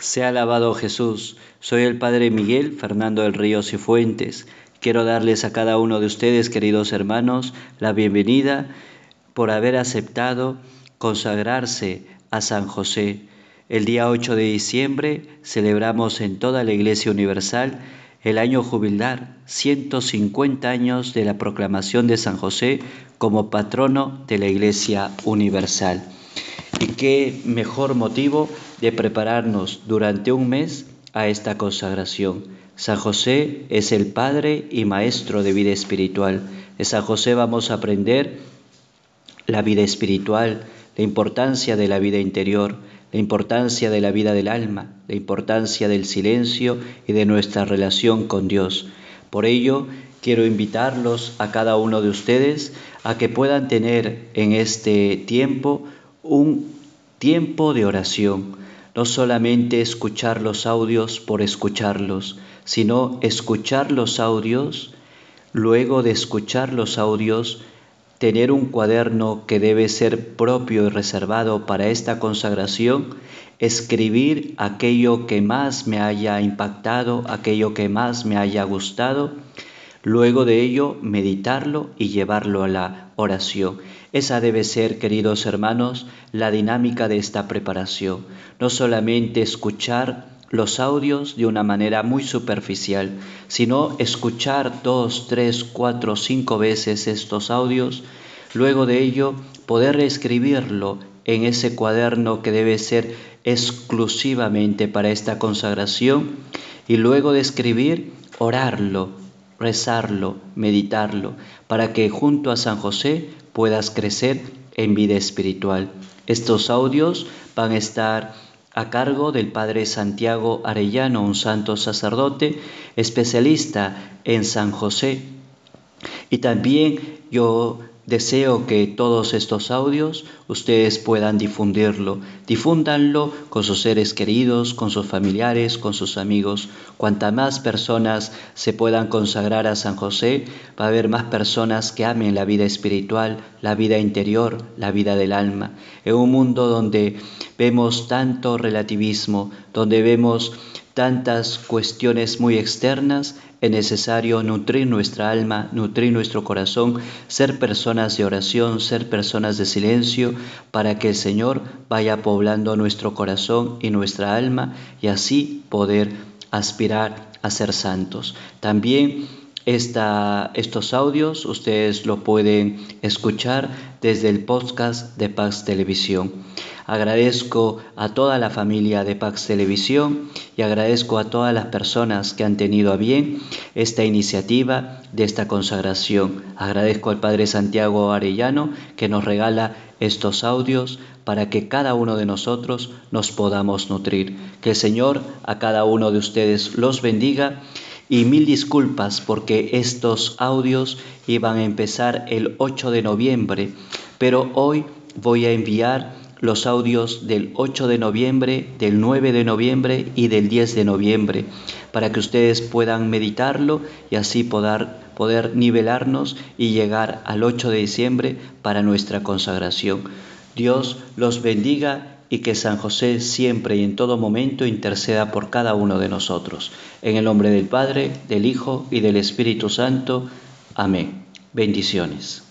Sea alabado Jesús. Soy el Padre Miguel Fernando del Río Cifuentes. Quiero darles a cada uno de ustedes, queridos hermanos, la bienvenida por haber aceptado consagrarse a San José. El día 8 de diciembre celebramos en toda la Iglesia Universal el año jubilar, 150 años de la proclamación de San José como patrono de la Iglesia Universal. Qué mejor motivo de prepararnos durante un mes a esta consagración. San José es el Padre y Maestro de vida espiritual. De San José vamos a aprender la vida espiritual, la importancia de la vida interior, la importancia de la vida del alma, la importancia del silencio y de nuestra relación con Dios. Por ello, quiero invitarlos a cada uno de ustedes a que puedan tener en este tiempo un tiempo de oración, no solamente escuchar los audios por escucharlos, sino escuchar los audios, luego de escuchar los audios, tener un cuaderno que debe ser propio y reservado para esta consagración, escribir aquello que más me haya impactado, aquello que más me haya gustado, luego de ello meditarlo y llevarlo a la oración. Esa debe ser, queridos hermanos, la dinámica de esta preparación. No solamente escuchar los audios de una manera muy superficial, sino escuchar dos, tres, cuatro, cinco veces estos audios, luego de ello poder escribirlo en ese cuaderno que debe ser exclusivamente para esta consagración y luego de escribir, orarlo, rezarlo, meditarlo, para que junto a San José puedas crecer en vida espiritual. Estos audios van a estar a cargo del Padre Santiago Arellano, un santo sacerdote especialista en San José. Y también yo Deseo que todos estos audios ustedes puedan difundirlo. Difúndanlo con sus seres queridos, con sus familiares, con sus amigos. Cuanta más personas se puedan consagrar a San José, va a haber más personas que amen la vida espiritual, la vida interior, la vida del alma. En un mundo donde vemos tanto relativismo, donde vemos tantas cuestiones muy externas, es necesario nutrir nuestra alma, nutrir nuestro corazón, ser personas de oración, ser personas de silencio, para que el Señor vaya poblando nuestro corazón y nuestra alma y así poder aspirar a ser santos. También esta, estos audios ustedes lo pueden escuchar desde el podcast de Pax Televisión. Agradezco a toda la familia de Pax Televisión y agradezco a todas las personas que han tenido a bien esta iniciativa de esta consagración. Agradezco al Padre Santiago Arellano que nos regala estos audios para que cada uno de nosotros nos podamos nutrir. Que el Señor a cada uno de ustedes los bendiga y mil disculpas porque estos audios iban a empezar el 8 de noviembre, pero hoy voy a enviar los audios del 8 de noviembre, del 9 de noviembre y del 10 de noviembre, para que ustedes puedan meditarlo y así poder, poder nivelarnos y llegar al 8 de diciembre para nuestra consagración. Dios los bendiga y que San José siempre y en todo momento interceda por cada uno de nosotros. En el nombre del Padre, del Hijo y del Espíritu Santo. Amén. Bendiciones.